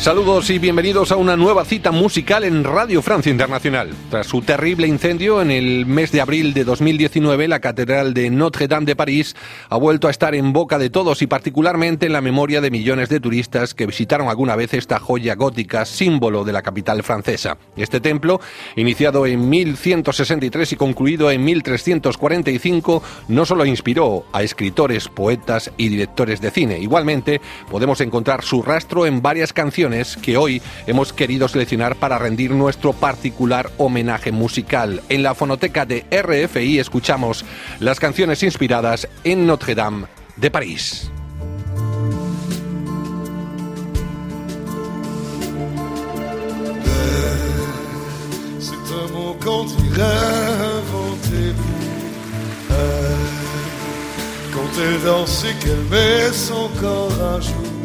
Saludos y bienvenidos a una nueva cita musical en Radio Francia Internacional. Tras su terrible incendio en el mes de abril de 2019, la Catedral de Notre-Dame de París ha vuelto a estar en boca de todos y particularmente en la memoria de millones de turistas que visitaron alguna vez esta joya gótica, símbolo de la capital francesa. Este templo, iniciado en 1163 y concluido en 1345, no solo inspiró a escritores, poetas y directores de cine. Igualmente, podemos encontrar su rastro en varias canciones que hoy hemos querido seleccionar para rendir nuestro particular homenaje musical. En la fonoteca de RFI escuchamos las canciones inspiradas en Notre Dame de París. Un inventé pour elle. Quand son corps à jour,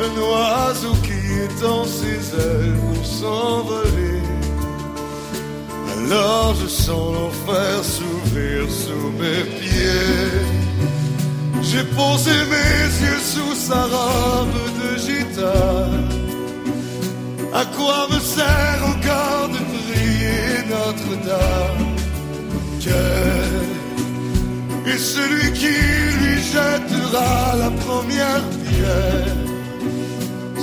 un oiseau qui étend ses ailes pour s'envoler. Alors je sens l'enfer s'ouvrir sous mes pieds. J'ai posé mes yeux sous sa robe de gitane. À quoi me sert encore de prier Notre-Dame? Quel est celui qui lui jettera la première pierre?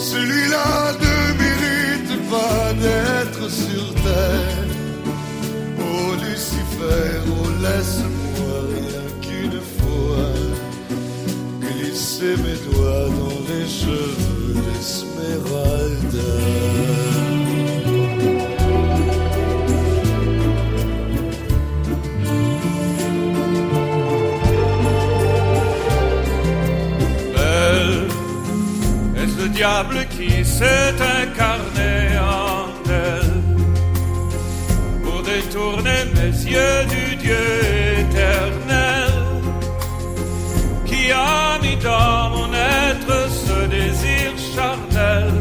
Celui-là ne mérite pas d'être sur terre. Oh Lucifer, oh laisse-moi rien qu'une fois. Glisser mes doigts dans les cheveux diable qui s'est incarné en elle. Pour détourner mes yeux du Dieu éternel qui a mis dans mon être ce désir charnel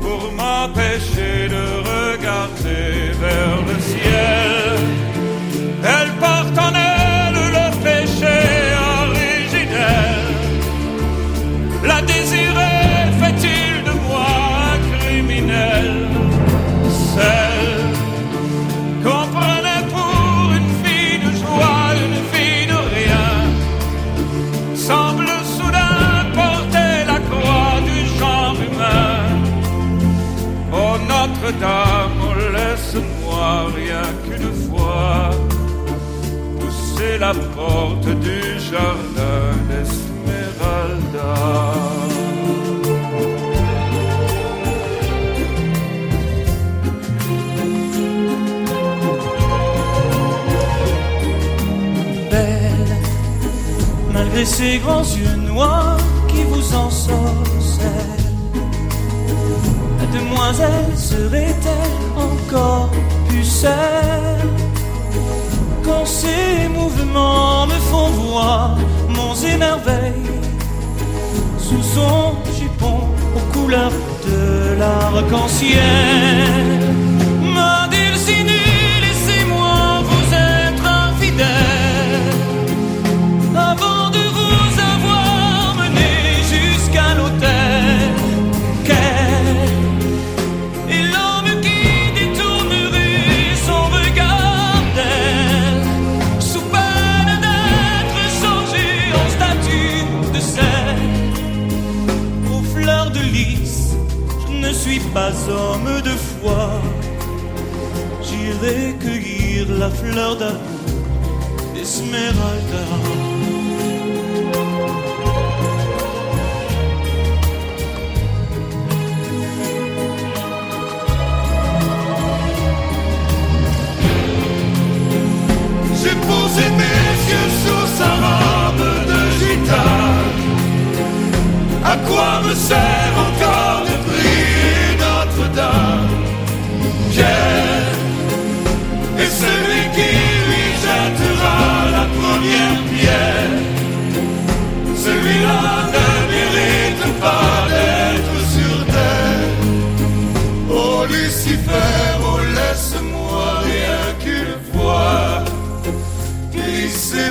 pour m'empêcher demoiselle serait-elle encore pucelle Quand ses mouvements me font voir mon émerveil sous son jupon aux couleurs de l'arc-en-ciel. Pas homme de foi. J'irai cueillir la fleur d'amour d'Esmeralda. J'ai posé mes yeux sous sa robe de gitane. À quoi me sert encore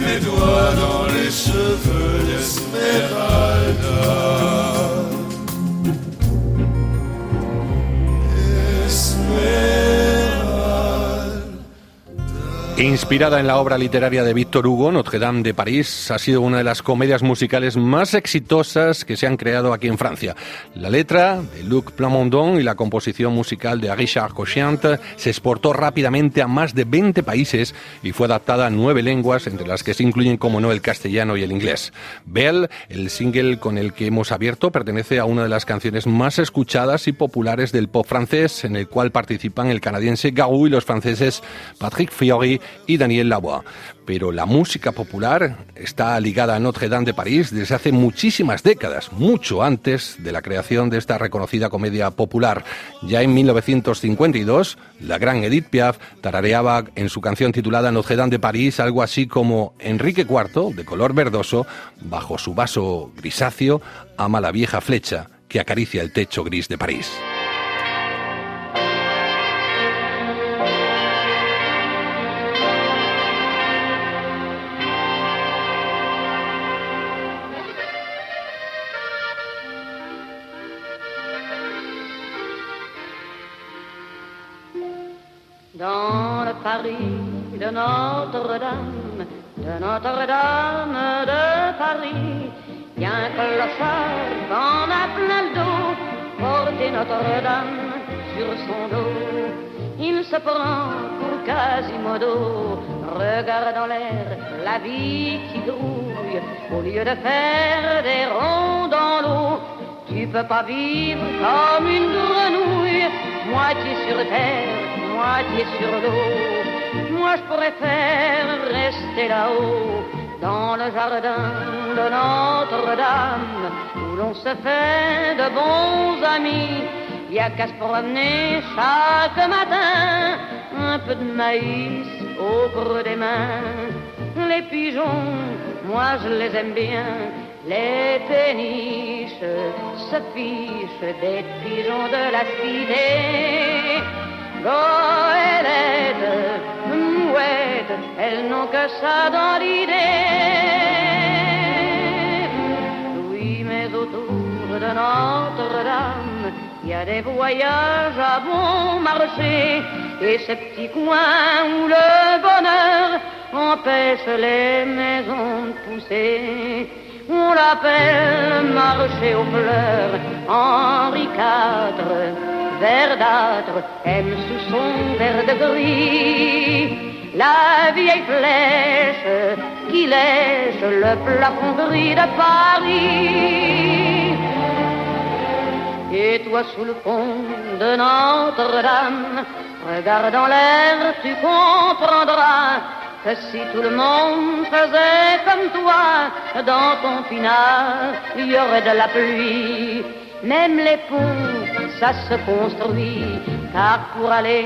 mes doigts dans les cheveux d'Esmeralda. Inspirada en la obra literaria de Victor Hugo, Notre Dame de París ha sido una de las comedias musicales más exitosas que se han creado aquí en Francia. La letra de Luc Plamondon y la composición musical de Richard Cochiant se exportó rápidamente a más de 20 países y fue adaptada a nueve lenguas, entre las que se incluyen, como no, el castellano y el inglés. Belle, el single con el que hemos abierto, pertenece a una de las canciones más escuchadas y populares del pop francés, en el cual participan el canadiense Garou y los franceses Patrick Fiori y Daniel Lavoie. Pero la música popular está ligada a Notre Dame de París desde hace muchísimas décadas, mucho antes de la creación de esta reconocida comedia popular. Ya en 1952, la gran Edith Piaf tarareaba en su canción titulada Notre Dame de París algo así como Enrique IV, de color verdoso, bajo su vaso grisáceo, ama la vieja flecha que acaricia el techo gris de París. De Notre-Dame, de Notre-Dame de Paris. A un clochard qu'on a plein le dos, porter Notre-Dame sur son dos. Il se prend pour Quasimodo, regarde en l'air la vie qui grouille, au lieu de faire des ronds dans l'eau. Tu peux pas vivre comme une grenouille, moitié sur terre, moitié sur l'eau moi je pourrais faire rester là-haut, dans le jardin de Notre-Dame, où l'on se fait de bons amis. Il y a qu'à se promener chaque matin, un peu de maïs au creux des mains. Les pigeons, moi je les aime bien, les péniches se fichent des pigeons de la cité. Goélette, mouette, elles n'ont que ça dans l'idée. Oui, mais autour de Notre-Dame, il y a des voyages à bon marché et ces petits coins où le bonheur empêche les maisons de pousser. On l'appelle marché aux fleurs Henri IV verdâtre aime sous son verre de gris la vieille flèche qui lèche le plafond gris de Paris. Et toi sous le pont de Notre-Dame, regardant l'air, tu comprendras que si tout le monde faisait comme toi, dans ton pinard, il y aurait de la pluie. Même les ponts ça se construit, car pour aller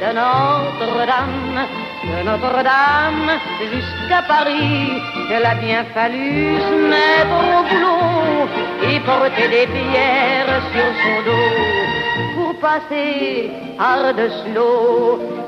de Notre-Dame, de Notre-Dame jusqu'à Paris, il a bien fallu se mettre au boulot et porter des pierres sur son dos pour passer par-dessus l'eau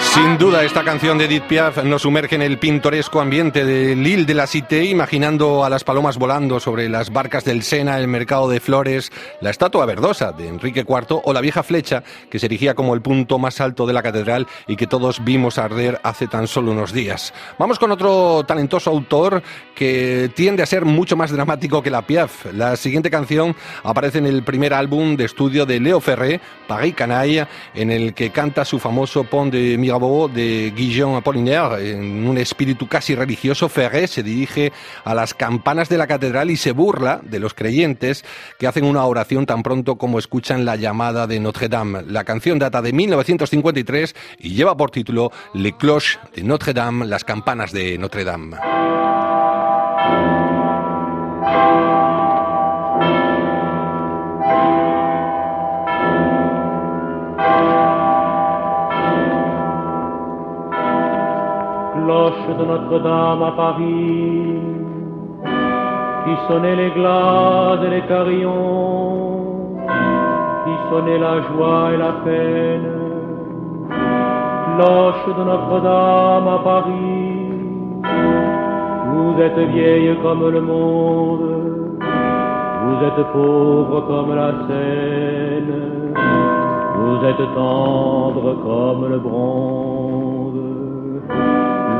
Sin duda, esta canción de Edith Piaf nos sumerge en el pintoresco ambiente de Lille de la Cité, imaginando a las palomas volando sobre las barcas del Sena, el mercado de flores, la estatua verdosa de Enrique IV o la vieja flecha que se erigía como el punto más alto de la catedral y que todos vimos arder hace tan solo unos días. Vamos con otro talentoso autor que tiende a ser mucho más dramático que la Piaf. La siguiente canción aparece en el primer álbum de estudio de Leo Ferré, Paris Canaille, en el que canta su famoso Pont de Mirabeau de Guillaume Apollinaire. En un espíritu casi religioso, Ferré se dirige a las campanas de la catedral y se burla de los creyentes que hacen una oración tan pronto como escuchan la llamada de Notre Dame. La canción data de 1953 y lleva por título Le Cloche de Notre Dame, las campanas de Notre Dame. De Notre-Dame à Paris, qui sonnait les glaces et les carillons, qui sonnait la joie et la peine. Cloche de Notre-Dame à Paris, vous êtes vieille comme le monde, vous êtes pauvre comme la Seine, Vous êtes tendre comme le bronze,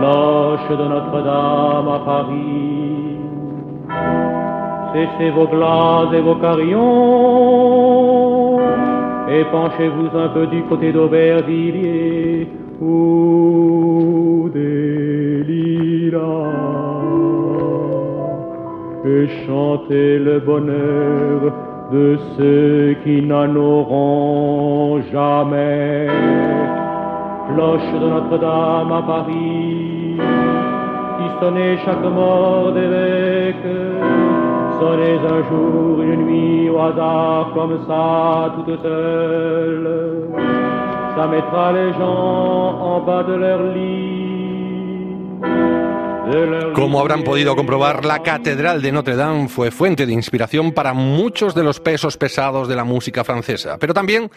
loche de Notre-Dame à Paris. Cessez vos glaces et vos carillons, et penchez-vous un peu du côté d'Aubervilliers ou des lilas et chantez le bonheur de ceux qui n'en auront jamais. Cloche de Notre-Dame à Paris, chaque mort d'évêque, un jour, une nuit au hasard Como habrán podido comprobar, la Catedral de Notre Dame fue fuente de inspiración para muchos de los pesos pesados de la música francesa, pero también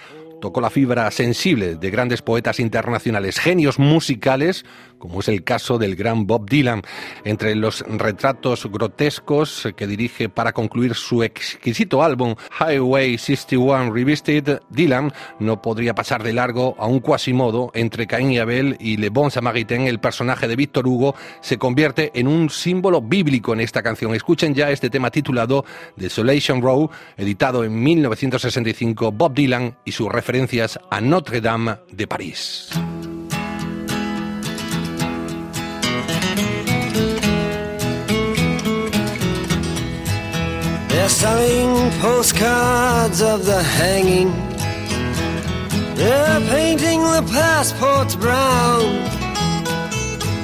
tocó la fibra sensible de grandes poetas internacionales, genios musicales, como es el caso del gran Bob Dylan. Entre los retratos grotescos que dirige para concluir su exquisito álbum Highway 61 Revisited, Dylan no podría pasar de largo a un quasimodo entre Caín y Abel y Le Bon Samaritain, el personaje de Víctor Hugo, se convierte en un símbolo bíblico en esta canción. Escuchen ya este tema titulado Desolation Row, editado en 1965, Bob Dylan y su referencia referencias a Notre Dame de París. They're selling postcards of the hanging. They're painting the passports brown.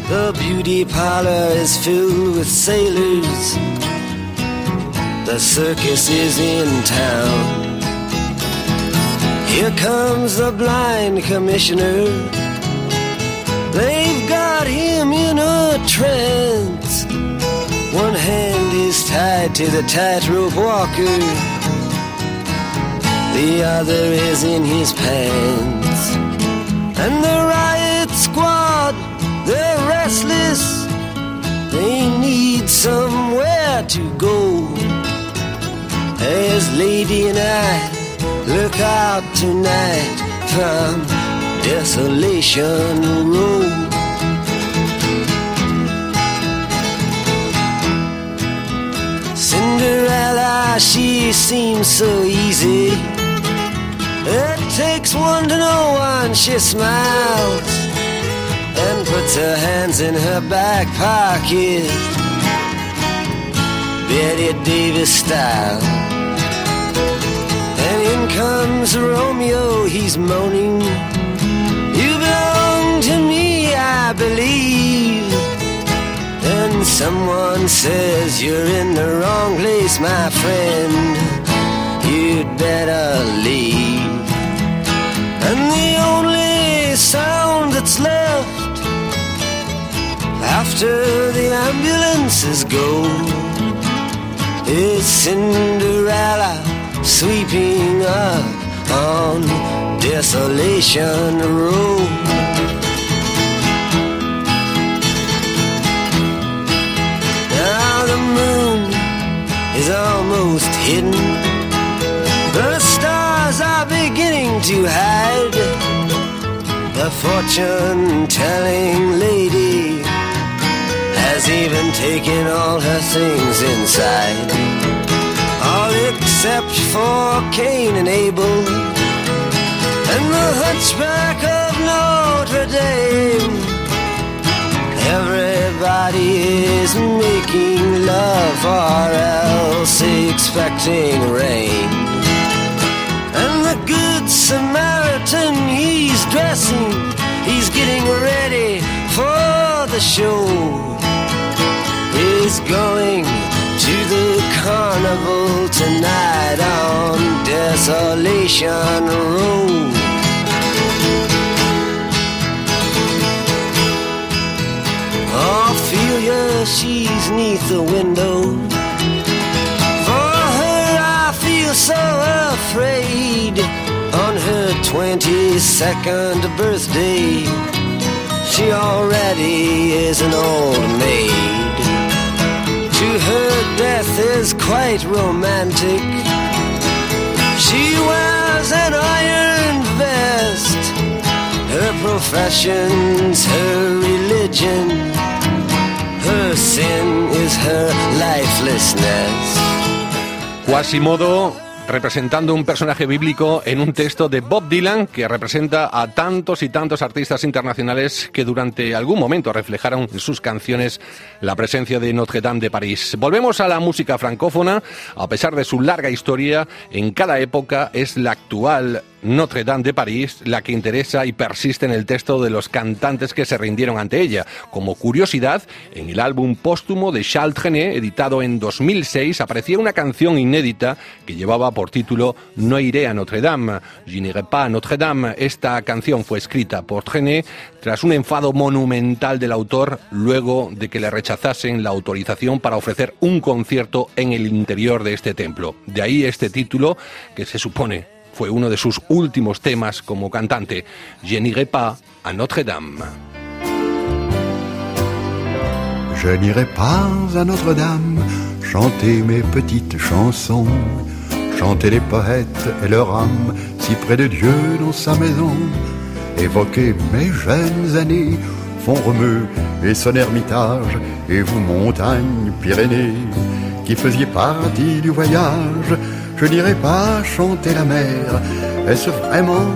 The beauty parlor is filled with sailors. The circus is in town. Here comes the blind commissioner. They've got him in a trance. One hand is tied to the tightrope walker, the other is in his pants. And the riot squad, they're restless. They need somewhere to go. As Lady and I Look out tonight from Desolation Road. Cinderella, she seems so easy. It takes one to know one, she smiles and puts her hands in her back pocket. Betty Davis style comes Romeo, he's moaning. You belong to me, I believe. Then someone says you're in the wrong place, my friend. You'd better leave. And the only sound that's left after the ambulances go is Cinderella sweeping up on Desolation Road. Now the moon is almost hidden. The stars are beginning to hide. The fortune telling lady has even taken all her things inside all except for Cain and Abel and the hunchback of Notre Dame. Everybody is making love or else expecting rain. And the good Samaritan, he's dressing, he's getting ready for the show. He's going carnival tonight on Desolation Road. Ophelia, she's neath the window. For her, I feel so afraid. On her 22nd birthday, she already is an old maid her death is quite romantic. She wears an iron best. Her profession's her religion. Her sin is her lifelessness. Quasimodo representando un personaje bíblico en un texto de Bob Dylan que representa a tantos y tantos artistas internacionales que durante algún momento reflejaron en sus canciones la presencia de Notre Dame de París. Volvemos a la música francófona, a pesar de su larga historia, en cada época es la actual Notre Dame de París la que interesa y persiste en el texto de los cantantes que se rindieron ante ella. Como curiosidad, en el álbum póstumo de Charles Trenet, editado en 2006, aparecía una canción inédita que llevaba por título No iré a Notre Dame, Je n'irai pas a Notre Dame. Esta canción fue escrita por Trenet tras un enfado monumental del autor luego de que le rechazasen la autorización para ofrecer un concierto en el interior de este templo. De ahí este título que se supone fue uno de sus últimos temas como cantante, Je n'irai pas à Notre-Dame. Je n'irai pas à Notre-Dame chanter mes petites chansons, chanter les poètes et leur âme si près de Dieu dans sa maison, évoquer mes jeunes années, font remue et son ermitage, et vous montagnes Pyrénées, qui faisiez partie du voyage, je n'irai pas chanter la mer. Est-ce vraiment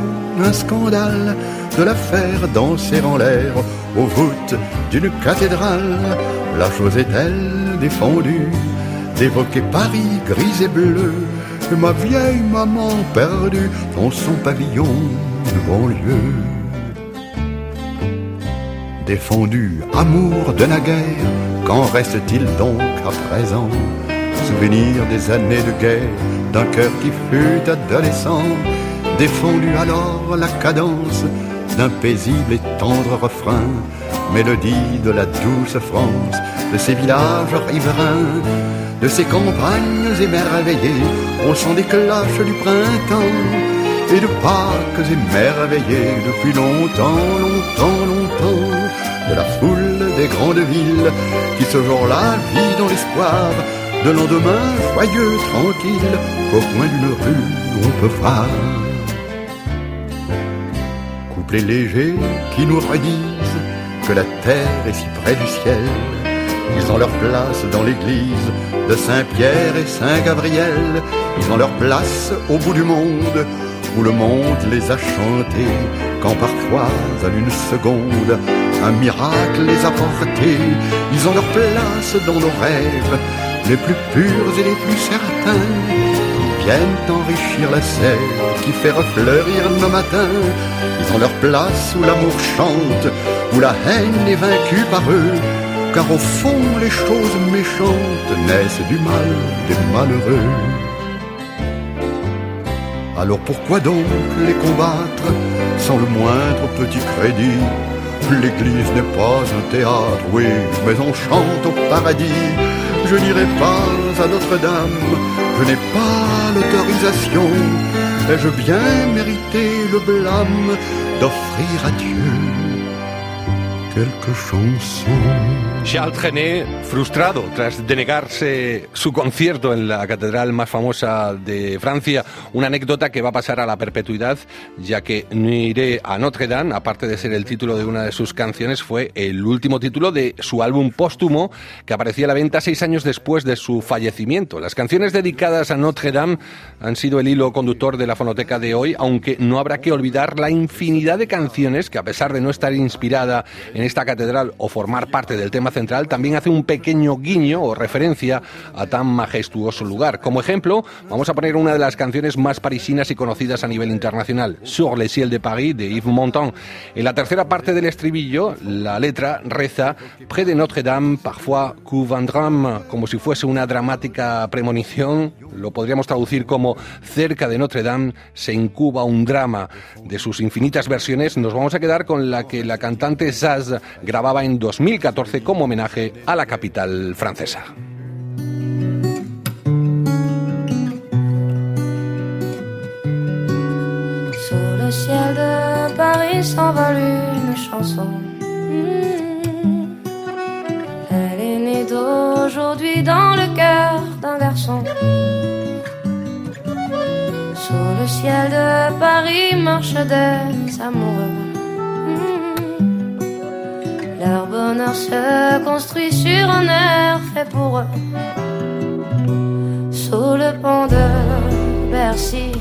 un scandale de la faire danser en l'air aux voûtes d'une cathédrale? La chose est-elle défendue? D'évoquer Paris gris et bleu ma vieille maman perdue dans son pavillon de banlieue. Défendu amour de naguère, qu'en reste-t-il donc à présent? Souvenir des années de guerre, d'un cœur qui fut adolescent, défendu alors la cadence d'un paisible et tendre refrain, mélodie de la douce France, de ces villages riverains, de ces campagnes émerveillées, au son des cloches du printemps, et de Pâques émerveillées depuis longtemps, longtemps, longtemps, de la foule des grandes villes qui ce jour-là vit dans l'espoir de lendemain joyeux, tranquille, au coin d'une rue on peut voir. Couplets légers qui nous redisent que la terre est si près du ciel. Ils ont leur place dans l'église de Saint-Pierre et Saint-Gabriel. Ils ont leur place au bout du monde où le monde les a chantés. Quand parfois, en une seconde, un miracle les a portés. Ils ont leur place dans nos rêves les plus purs et les plus certains, viennent enrichir la sève qui fait refleurir nos matins. Ils ont leur place où l'amour chante, où la haine est vaincue par eux, car au fond les choses méchantes naissent du mal des malheureux. Alors pourquoi donc les combattre sans le moindre petit crédit? L'église n'est pas un théâtre, oui, mais on chante au paradis je n'irai pas à Notre-Dame, je n'ai pas l'autorisation. Ai-je bien mérité le blâme d'offrir à Dieu. Charles Trenet, frustrado tras denegarse su concierto en la catedral más famosa de Francia, una anécdota que va a pasar a la perpetuidad, ya que iré a Notre Dame, aparte de ser el título de una de sus canciones, fue el último título de su álbum póstumo que aparecía a la venta seis años después de su fallecimiento. Las canciones dedicadas a Notre Dame han sido el hilo conductor de la fonoteca de hoy, aunque no habrá que olvidar la infinidad de canciones que, a pesar de no estar inspirada en esta catedral o formar parte del tema central, también hace un pequeño guiño o referencia a tan majestuoso lugar. Como ejemplo, vamos a poner una de las canciones más parisinas y conocidas a nivel internacional, Sur les ciels de Paris de Yves Montand. En la tercera parte del estribillo, la letra reza Près de Notre-Dame, parfois couvre un drame, como si fuese una dramática premonición. Lo podríamos traducir como cerca de Notre-Dame se incuba un drama. De sus infinitas versiones, nos vamos a quedar con la que la cantante Zaz grababa en 2014 como homenaje a la capital francesa. Elle est née d'aujourd'hui dans le cœur d'un garçon. Le le ciel de Paris marchent des amoureux. Hmm. Leur bonheur se construit sur un air fait pour eux. Sous le pont de Bercy,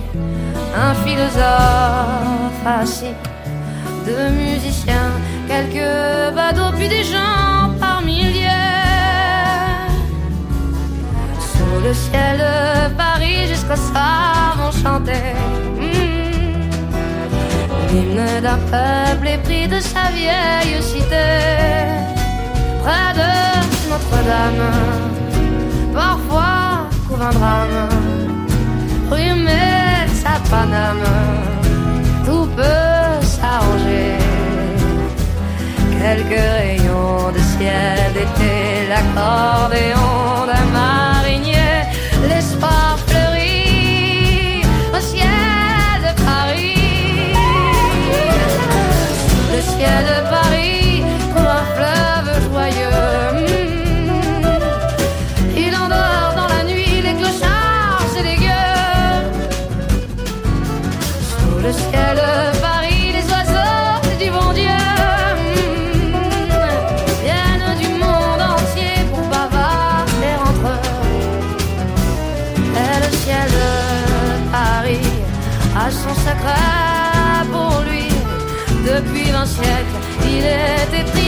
un philosophe assis, deux musiciens, quelques badauds, puis des gens par milliers. Le ciel de Paris, jusqu'au soir, vont chanter. Hmm. L'hymne d'un peuple épris de sa vieille cité, près de Notre-Dame. Parfois couvre un drame, rue sa Paname, tout peut s'arranger. Quelques rayons de ciel d'été, l'accordéon n'était plus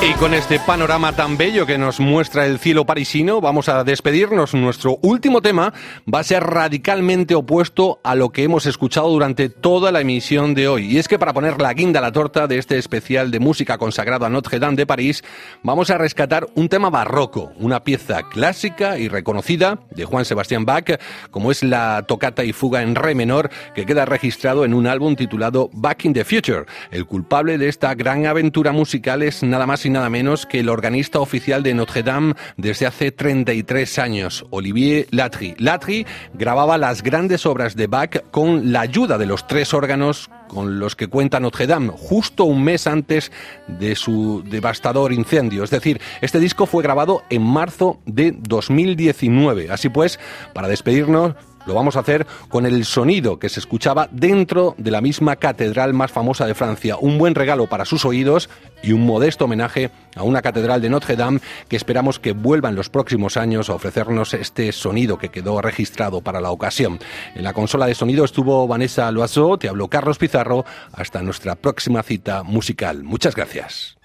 Y con este panorama tan bello que nos muestra el cielo parisino, vamos a despedirnos. Nuestro último tema va a ser radicalmente opuesto a lo que hemos escuchado durante toda la emisión de hoy. Y es que para poner la guinda a la torta de este especial de música consagrado a Notre Dame de París, vamos a rescatar un tema barroco, una pieza clásica y reconocida de Juan Sebastián Bach, como es la tocata y fuga en re menor que queda registrado en un álbum titulado Back in the Future. El culpable de esta gran aventura musical es nada más y nada menos que el organista oficial de Notre Dame desde hace 33 años, Olivier Latry. Latry grababa las grandes obras de Bach con la ayuda de los tres órganos con los que cuenta Notre Dame, justo un mes antes de su devastador incendio. Es decir, este disco fue grabado en marzo de 2019. Así pues, para despedirnos, lo vamos a hacer con el sonido que se escuchaba dentro de la misma catedral más famosa de Francia. Un buen regalo para sus oídos y un modesto homenaje a una catedral de Notre Dame que esperamos que vuelva en los próximos años a ofrecernos este sonido que quedó registrado para la ocasión. En la consola de sonido estuvo Vanessa Loiseau, te habló Carlos Pizarro. Hasta nuestra próxima cita musical. Muchas gracias.